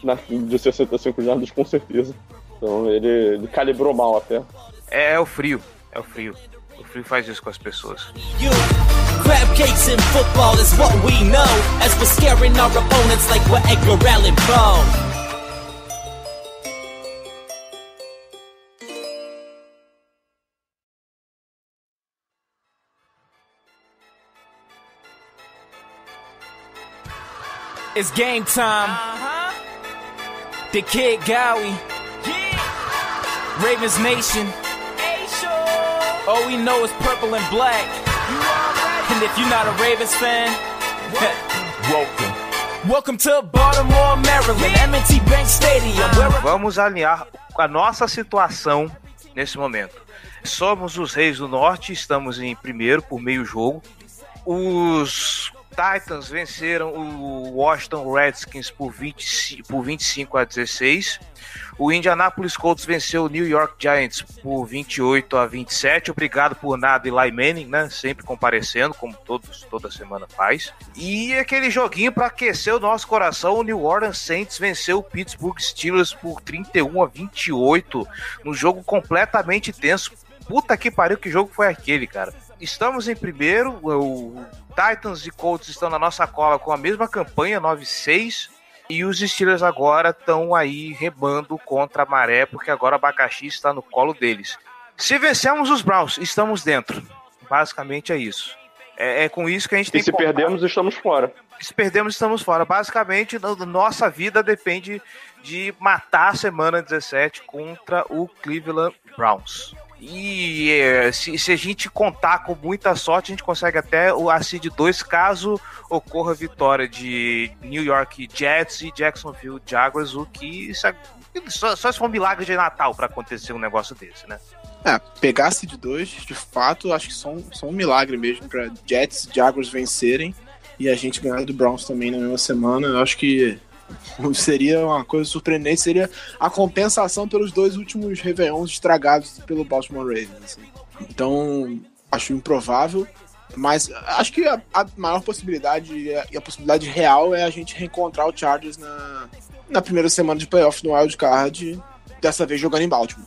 na, de 65 jardas com certeza. Então ele, ele calibrou mal até. É, é o frio, é o frio. O frio faz isso com as pessoas. Crab cakes in football is what we know as we're scaring our opponents like we're Edgar Allan Poe. It's game time. Uh-huh. The kid Gowie. Yeah. Ravens Nation. All we know is purple and black. And if you're not a Ravens fan, welcome. Welcome to Baltimore, Maryland, M&T Bank Stadium. Where Vamos alinhar a nossa situação nesse momento. Somos os Reis do Norte, estamos em primeiro por meio jogo. Os Titans venceram o Washington Redskins por, 20, por 25 a 16. O Indianapolis Colts venceu o New York Giants por 28 a 27. Obrigado por nada, Eli Manning, né? Sempre comparecendo, como todos, toda semana faz. E aquele joguinho para aquecer o nosso coração, o New Orleans Saints venceu o Pittsburgh Steelers por 31 a 28, num jogo completamente tenso. Puta que pariu, que jogo foi aquele, cara? Estamos em primeiro, o Titans e Colts estão na nossa cola com a mesma campanha, 9-6. E os Steelers agora estão aí remando contra a maré, porque agora o abacaxi está no colo deles. Se vencermos os Browns, estamos dentro. Basicamente é isso. É, é com isso que a gente E tem se que contar. perdemos, estamos fora. Se perdemos, estamos fora. Basicamente, no- nossa vida depende de matar a semana 17 contra o Cleveland Browns. E é, se, se a gente contar com muita sorte, a gente consegue até o a seed 2 caso ocorra a vitória de New York Jets e Jacksonville Jaguars, o que isso é- só, só se for um milagre de Natal para acontecer um negócio desse, né? É, pegar seed 2, de fato, acho que só um, um milagre mesmo pra Jets e Jaguars vencerem e a gente ganhar do Browns também na mesma semana. Eu acho que seria uma coisa surpreendente, seria a compensação pelos dois últimos Réveillons estragados pelo Baltimore Ravens. assim. Então, acho improvável, mas acho que a, a maior possibilidade e a, a possibilidade real é a gente reencontrar o Chargers na, na primeira semana de playoff no Wild Card, dessa vez jogando em Baltimore.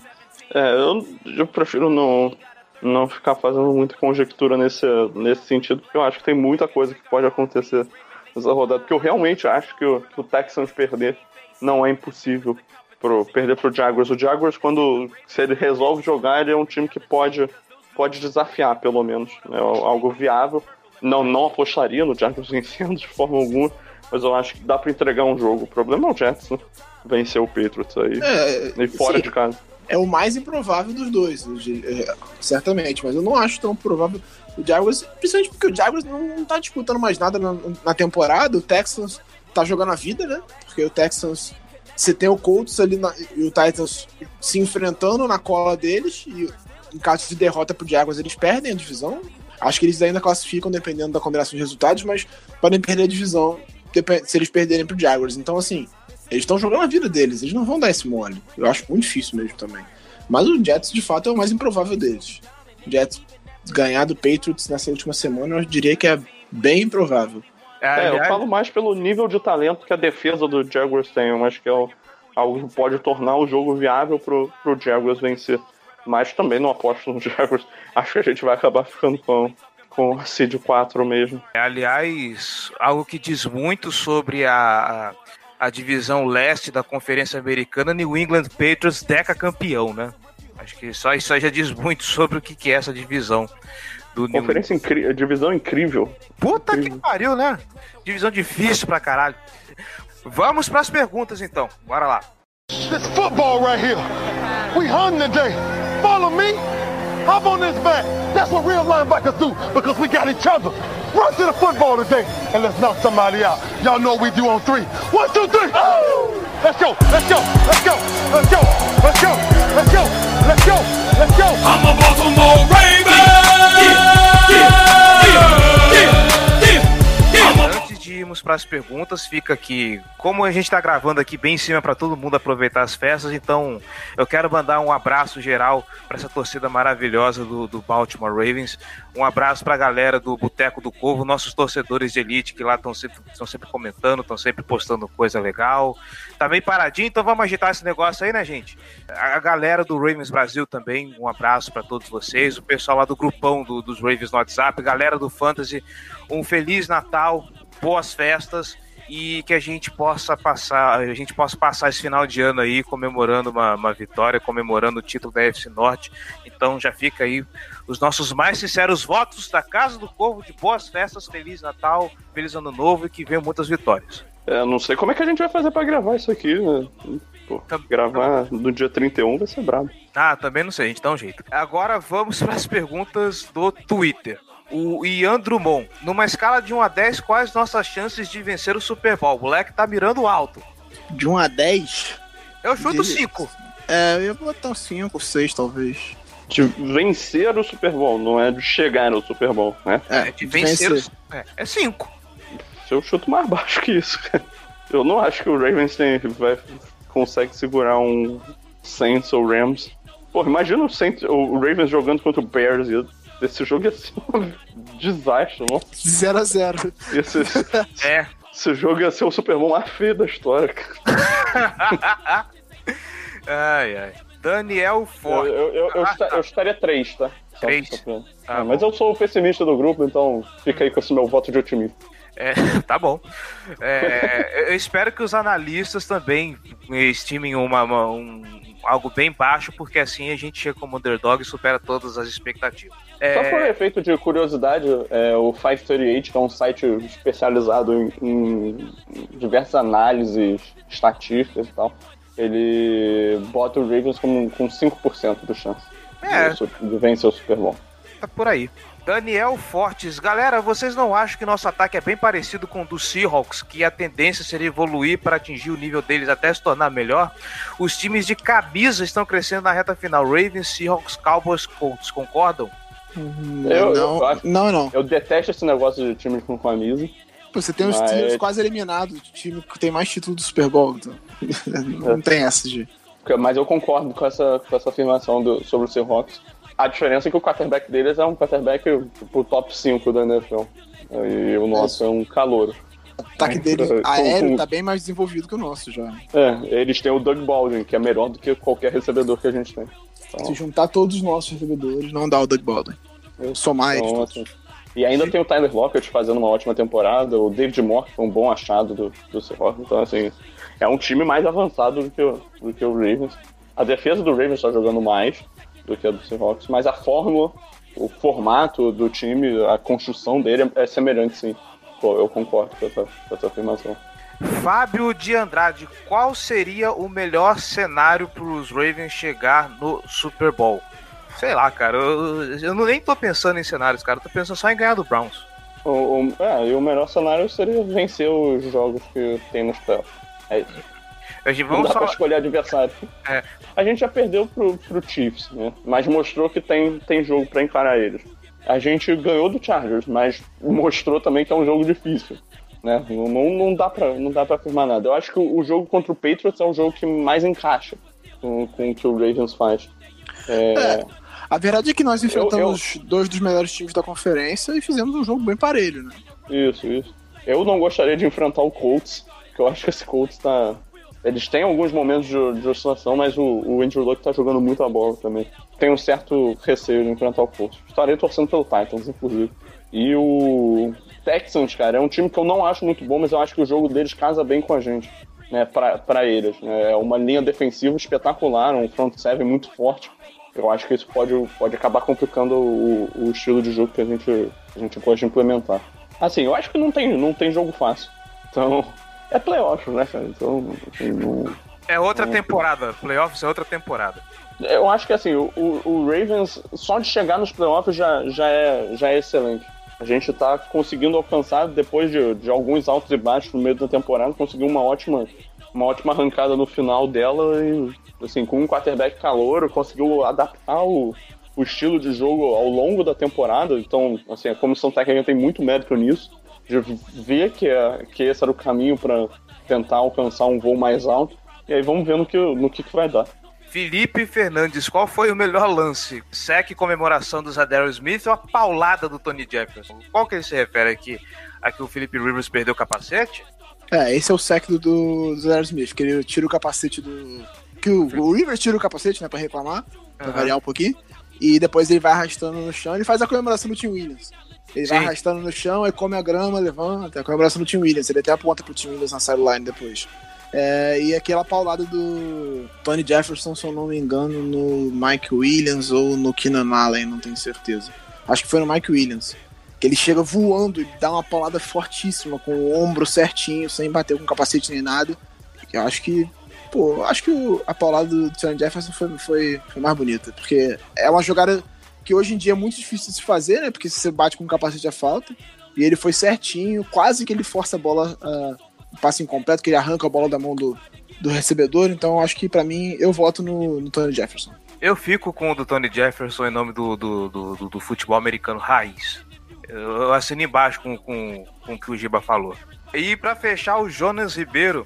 É, eu, eu prefiro não, não ficar fazendo muita conjectura nesse, nesse sentido, porque eu acho que tem muita coisa que pode acontecer nessa rodada. Porque eu realmente acho que o, que o Texans perder não é impossível pro, perder pro Jaguars. O Jaguars, quando se ele resolve jogar, ele é um time que pode, pode desafiar, pelo menos. É algo viável. Não, não apostaria no Jaguars vencendo de forma alguma, mas eu acho que dá pra entregar um jogo. O problema é o Jets, né? Vencer o Patriots aí. É, e fora sim. de casa. é o mais improvável dos dois, é, certamente, mas eu não acho tão provável o Jaguars, principalmente porque o Jaguars não, não tá disputando mais nada na, na temporada, o Texans tá jogando a vida, né? Porque o Texans, você tem o Colts ali na- e o Titans se enfrentando na cola deles, e em caso de derrota pro Jaguars, eles perdem a divisão. Acho que eles ainda classificam dependendo da combinação de resultados, mas podem perder a divisão se eles perderem pro Jaguars. Então, assim, eles estão jogando a vida deles, eles não vão dar esse mole. Eu acho muito difícil mesmo também. Mas o Jets, de fato, é o mais improvável deles. O Jets ganhar do Patriots nessa última semana, eu diria que é bem improvável. É, eu aliás- falo mais pelo nível de talento que a defesa do Jaguars tem. Eu acho que é algo que pode tornar o jogo viável pro, pro Jaguars vencer. Mas também não aposto no Jaguars. Acho que a gente vai acabar ficando com, com a Seed 4 mesmo. Aliás, algo que diz muito sobre a, a, a divisão leste da Conferência Americana, New England Patriots deca campeão, né? Acho que só isso aí já diz muito sobre o que, que é essa divisão do Conferência incrível, divisão incrível. Puta que incrível. pariu, né? Divisão difícil pra caralho. Vamos pras perguntas então. Bora lá. This football right here. We hunting today. Follow me. Hop on this back. That's what real linebackers do because we got each other. Run to the football today and let's knock somebody out. Y'all know what we do on three. One, two, three. Let's go. Let's go. Let's go. Let's go. Let's go. Let's go. Let's go. Let's go. I'm a Baltimore Raven. Antes de para as perguntas, fica aqui, como a gente está gravando aqui bem em cima para todo mundo aproveitar as festas, então eu quero mandar um abraço geral para essa torcida maravilhosa do, do Baltimore Ravens, um abraço para a galera do Boteco do Corvo, nossos torcedores de elite que lá estão sempre, sempre comentando, estão sempre postando coisa legal. Tá bem paradinho, então vamos agitar esse negócio aí, né, gente? A, a galera do Ravens Brasil também, um abraço para todos vocês, o pessoal lá do grupão do- dos Ravens no WhatsApp, galera do Fantasy, um feliz Natal, boas festas e que a gente possa passar, a gente possa passar esse final de ano aí comemorando uma, uma vitória, comemorando o título da FC Norte. Então já fica aí os nossos mais sinceros votos da Casa do Corvo de boas festas, feliz Natal, feliz Ano Novo e que venham muitas vitórias. É, não sei como é que a gente vai fazer pra gravar isso aqui, né? Pô, Tá- gravar no dia 31 vai ser brabo. Ah, também não sei, a gente dá um jeito. Agora vamos para as perguntas do Twitter. O Ian Drummond, numa escala de 1 a 10, quais nossas chances de vencer o Super Bowl? O moleque tá mirando alto. De 1 a 10, Eu chuto De- 5. é, eu ia botar um 5, 6 talvez. De vencer o Super Bowl, não é de chegar no Super Bowl, né? É, É de vencer. o- É 5. Se eu chuto mais baixo que isso, cara. Eu não acho que o Ravens tem, vai, consegue segurar um Saints ou Rams. Pô, imagina o, Saints, o Ravens jogando contra o Bears. ia- Esse jogo ia ser um desastre, não? 0 a 0 Ia ser, É. esse jogo ia ser o Super Bowl mais feio da história, cara. Ai, ai. Daniel Eu, Ford. eu, eu, eu, Ah, esta- tá. eu estaria 3, tá? Só- Três? só pra- Tá É, bom. mas eu sou o pessimista do grupo, então fica aí com esse meu voto de otimismo. É, tá bom. É, eu espero que os analistas também estimem uma, uma- um, algo bem baixo, porque assim a gente chega como underdog e supera todas as expectativas. É, Só por efeito de curiosidade, é, o 538, que é um site especializado em, em diversas análises estatísticas e tal, ele bota o Ravens com, com 5% de chance É. de, de vencer o Super Bowl. tá por aí. Daniel Fortes, galera, vocês não acham que nosso ataque é bem parecido com o do Seahawks, que a tendência seria evoluir para atingir o nível deles até se tornar melhor? Os times de camisa estão crescendo na reta final. Ravens, Seahawks, Cowboys, Colts, concordam? Eu- não, eu não, não. Eu detesto esse negócio de time com camisa. Pô, Você tem os Mas- times quase eliminados, o time que tem mais título do Super Bowl. Então. não tem essa de. Mas eu concordo com essa, com essa afirmação do- sobre o Seahawks. A diferença é que o quarterback deles é um quarterback pro top 5 da NFL. E o nosso é um calouro. O ataque Com- dele aéreo com- tá bem mais desenvolvido que o nosso já. É, eles têm o Doug Baldwin, que é melhor do que qualquer recebedor que a gente tem. Então, Se juntar todos os nossos recebedores, não dá o Doug Baldwin. Somar eles então, todos. assim, e ainda tem o Tyler Lockett fazendo uma ótima temporada, o David Moore, que foi um bom achado do, do Seahawks. Então, assim, é um time mais avançado do que, o, do que o Ravens. A defesa do Ravens está jogando mais do que a do Seahawks, mas a fórmula, o formato do time, a construção dele é, semelhante, sim. Pô, eu concordo com essa, com essa afirmação. Fábio de Andrade, qual seria o melhor cenário para os Ravens chegar no Super Bowl? Sei lá, cara, eu, eu não nem tô pensando em cenários, cara, eu tô pensando só em ganhar do Browns. O, o, é, e o melhor cenário seria vencer os jogos que tem nos playoffs. É isso. A gente, Não vamos dá pra falar. escolher adversário. É. A gente já perdeu pro, pro Chiefs, né? Mas mostrou que tem, tem jogo pra encarar eles. A gente ganhou do Chargers, mas mostrou também que é um jogo difícil. Né? Não, não, dá pra, não dá pra afirmar nada. Eu acho que o, o jogo contra o Patriots é o jogo que mais encaixa com, com o que o Ravens faz. É, É. A verdade é que nós enfrentamos dois dos melhores times da conferência e fizemos um jogo bem parelho, né? Isso, isso. Eu não gostaria de enfrentar o Colts, porque eu acho que esse Colts tá. Eles têm alguns momentos de, de oscilação, mas o, o Andrew Luck tá jogando muito a bola também. Tenho um certo receio de enfrentar o Colts. Estarei torcendo pelo Titans, inclusive. E o Texans, cara, é um time que eu não acho muito bom, mas eu acho que o jogo deles casa bem com a gente, né, pra, pra eles. né? É uma linha defensiva espetacular, um front seven muito forte. Eu acho que isso pode, pode acabar complicando o, o estilo de jogo que a gente, a gente pode implementar. Assim, eu acho que não tem, não tem jogo fácil. Então, é playoff, né, cara? Então, assim, não- É outra temporada, playoffs é outra temporada. eu acho que assim, o, o- Ravens, só de chegar nos playoffs já, já, é, já é excelente. A gente tá conseguindo alcançar, depois de, de alguns altos e baixos no meio da temporada, conseguiu uma ótima, uma ótima arrancada no final dela e, assim, com um quarterback calor, conseguiu adaptar o, o estilo de jogo ao longo da temporada. Então, assim, a comissão técnica tem muito mérito nisso, de ver que, é, que esse era o caminho para tentar alcançar um voo mais alto. E aí vamos ver no que, no que, que vai dar. Felipe Fernandes, qual foi o melhor lance? Sec comemoração do Zadarius Smith ou a paulada do Tony Jefferson? Qual que ele se refere aqui? A que o Felipe Rivers perdeu o capacete? É, esse é o sec do, do Zero Smith, que ele tira o capacete do. Que o, o Rivers tira o capacete, né, pra reclamar, pra variar um pouquinho. E depois ele vai arrastando no chão, ele faz a comemoração do Tim Williams. Ele vai Sim. arrastando no chão, aí come a grama, levanta, a comemoração do Tim Williams. Ele até aponta pro Tim Williams na sideline depois. É, e aquela paulada do Tony Jefferson, se eu não me engano, no Mike Williams ou no Keenan Allen, não tenho certeza. Acho que foi no Mike Williams. que ele chega voando e dá uma paulada fortíssima, com o ombro certinho, sem bater com capacete nem nada. Eu acho que, pô, acho que a paulada do Sam Jefferson foi, foi, foi, mais bonita, porque é uma jogada que hoje em dia é muito difícil de se fazer, né? Porque se você bate com capacete é falta. E ele foi certinho, quase que ele força a bola, uh, o passe incompleto, que ele arranca a bola da mão do, do recebedor. Então acho que para mim eu voto no, no Tony Jefferson. Eu fico com o do Tony Jefferson em nome do, do, do, do, do futebol americano raiz. Eu assino embaixo com, com, com o que o Giba falou. E para fechar, o Jonas Ribeiro.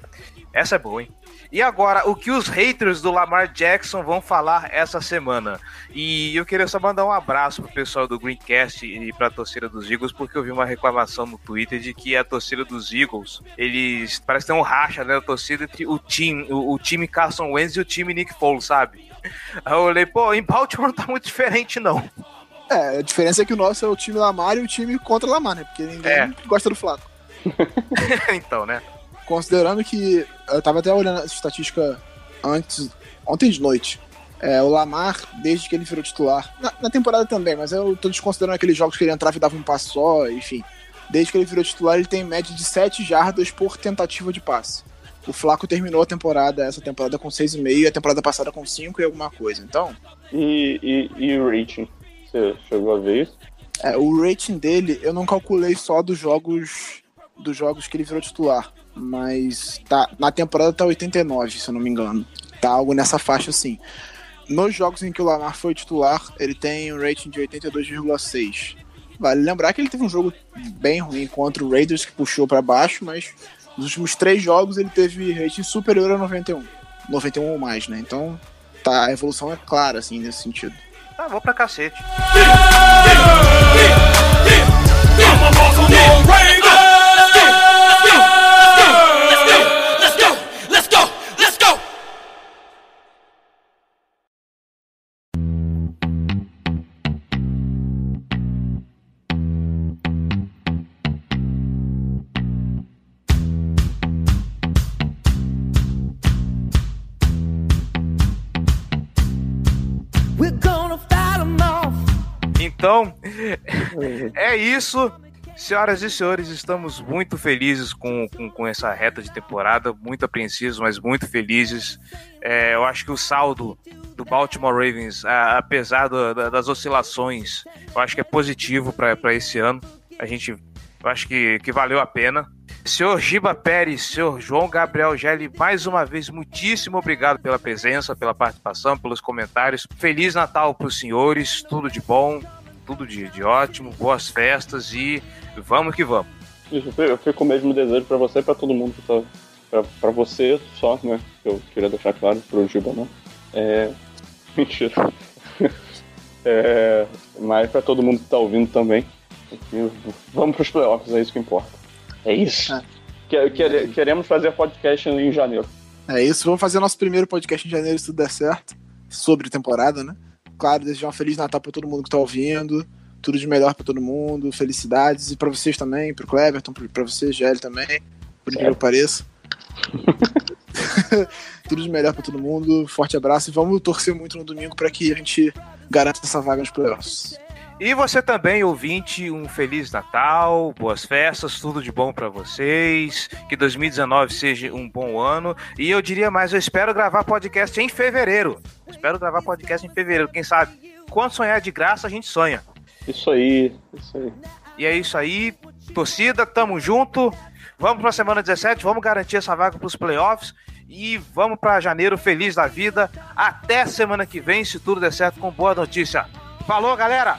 Essa é boa, hein? E agora, o que os haters do Lamar Jackson vão falar essa semana? E eu queria só mandar um abraço pro pessoal do Greencast e pra torcida dos Eagles, porque eu vi uma reclamação no Twitter de que a torcida dos Eagles, eles parece tem um racha, né, a torcida entre o time, o, o time Carson Wentz e o time Nick Foles, sabe? Aí eu olhei, pô, em Baltimore não tá muito diferente, não. É, a diferença é que o nosso é o time Lamar e o time contra Lamar, né? Porque ninguém é. gosta do Flaco. então, né? Considerando que eu tava até olhando essa estatística antes, ontem de noite. É, o Lamar, desde que ele virou titular, na, na, temporada também, mas eu tô desconsiderando aqueles jogos que ele entrava e dava um passo só, enfim. Desde que ele virou titular, ele tem média de 7 jardas por tentativa de passe. O Flaco terminou a temporada, essa temporada com 6,5 e a temporada passada com 5 e alguma coisa, então. E, e, e o rating? Você chegou a ver isso? É, o rating dele eu não calculei só dos jogos dos jogos que ele virou titular, mas tá na temporada tá 89, se eu não me engano. Tá algo nessa faixa assim. Nos jogos em que o Lamar foi titular, ele tem um rating de 82,6. Vale lembrar que ele teve um jogo bem ruim contra o Raiders que puxou para baixo, mas nos últimos três jogos ele teve rating superior a 91. 91 ou mais, né? Então tá, a evolução é clara, assim, nesse sentido. Ah, vou pra cacete. Então, é isso. Senhoras e senhores, estamos muito felizes com, com, com, essa reta de temporada, muito apreensivos, mas muito felizes. É, eu acho que o saldo do Baltimore Ravens, a, apesar do, da, das oscilações, eu acho que é positivo para esse ano. A gente, eu acho que, que valeu a pena. Senhor Giba Pérez, senhor João Gabriel Gelli, mais uma vez, muitíssimo obrigado pela presença, pela participação, pelos comentários. Feliz Natal para os senhores, tudo de bom tudo de, de ótimo, boas festas e vamos que vamos. Eu fico com o mesmo desejo para você e para todo mundo que tá. Pra, pra você só, né? Eu queria deixar claro pro Giba, não. É. Mentira. é, mas para todo mundo que tá ouvindo também. Vamos pros playoffs, é isso que importa. É isso. É. queremos fazer podcast em janeiro. É isso, vamos fazer nosso primeiro podcast em janeiro se tudo der certo. Sobre temporada, né? Claro, desejar um Feliz Natal para todo mundo que está ouvindo. Tudo de melhor para todo mundo, felicidades. E para vocês também, para o Cleverton, para você, GL também, por incrível que pareça. Tudo de melhor para todo mundo. Forte abraço e vamos torcer muito no domingo para que a gente garanta essa vaga nos playoffs. E você também, ouvinte, um Feliz Natal, boas festas, tudo de bom para vocês. Que 2019 seja um bom ano. E eu diria mais, eu espero gravar podcast em fevereiro. Espero gravar podcast em fevereiro, quem sabe? Quando sonhar de graça, a gente sonha. Isso aí, isso aí. E é isso aí, torcida, tamo junto. Vamos para a semana 17, vamos garantir essa vaga para os playoffs e vamos para janeiro feliz da vida. Até semana que vem, se tudo der certo, com boa notícia. Falou, galera!